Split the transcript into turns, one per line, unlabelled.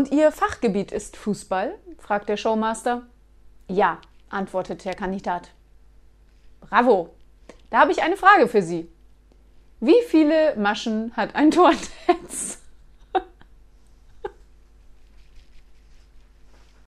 Und Ihr Fachgebiet ist Fußball? fragt der Showmaster. Ja, antwortet der Kandidat. Bravo! Da habe ich eine Frage für Sie. Wie viele Maschen hat ein Torte?